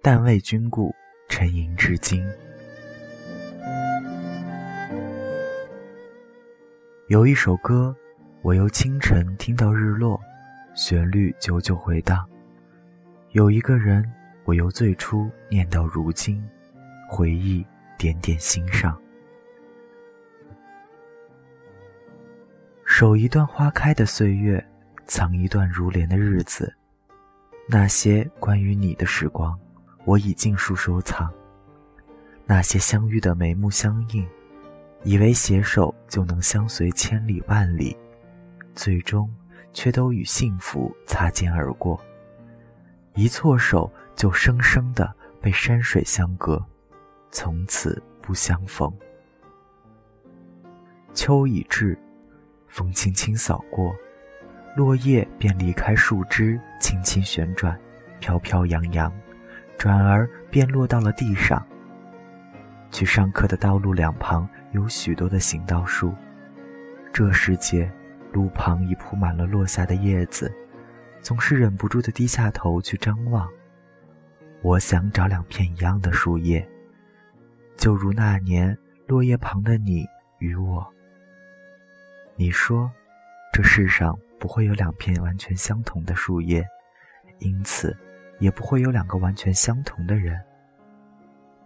但为君故，沉吟至今。有一首歌，我由清晨听到日落，旋律久久回荡；有一个人，我由最初念到如今，回忆点点心上。守一段花开的岁月，藏一段如莲的日子。那些关于你的时光，我已尽数收藏。那些相遇的眉目相映，以为携手就能相随千里万里，最终却都与幸福擦肩而过。一错手，就生生的被山水相隔，从此不相逢。秋已至。风轻轻扫过，落叶便离开树枝，轻轻旋转，飘飘扬扬，转而便落到了地上。去上课的道路两旁有许多的行道树，这时节，路旁已铺满了落下的叶子，总是忍不住的低下头去张望。我想找两片一样的树叶，就如那年落叶旁的你与我。你说，这世上不会有两片完全相同的树叶，因此也不会有两个完全相同的人。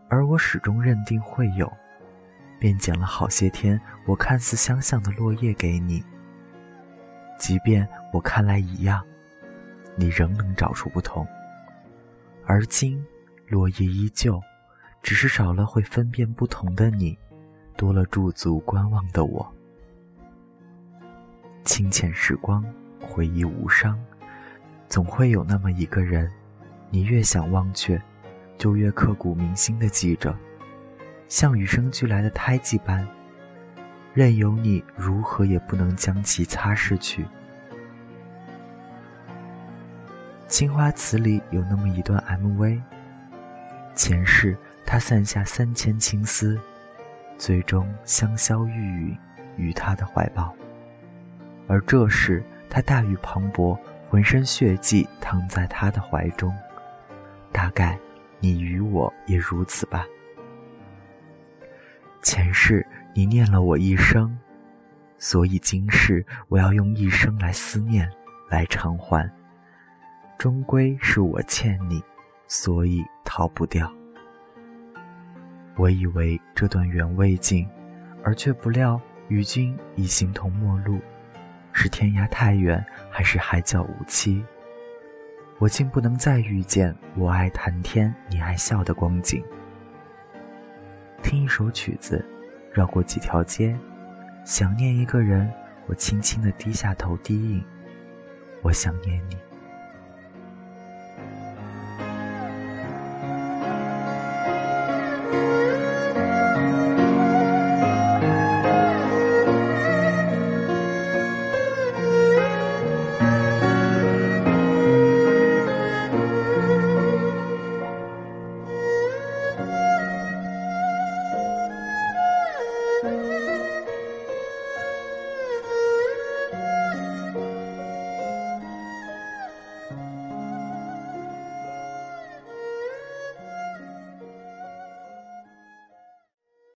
而我始终认定会有，便捡了好些天我看似相像的落叶给你。即便我看来一样，你仍能找出不同。而今落叶依旧，只是少了会分辨不同的你，多了驻足观望的我。清浅时光，回忆无伤，总会有那么一个人，你越想忘却，就越刻骨铭心的记着，像与生俱来的胎记般，任由你如何也不能将其擦拭去。青花瓷里有那么一段 MV，前世他散下三千青丝，最终香消玉殒于他的怀抱。而这时，他大雨磅礴，浑身血迹躺在他的怀中。大概，你与我也如此吧。前世你念了我一生，所以今世我要用一生来思念，来偿还。终归是我欠你，所以逃不掉。我以为这段缘未尽，而却不料与君已形同陌路。是天涯太远，还是海角无期？我竟不能再遇见我爱谈天，你爱笑的光景。听一首曲子，绕过几条街，想念一个人，我轻轻地低下头低吟。我想念你。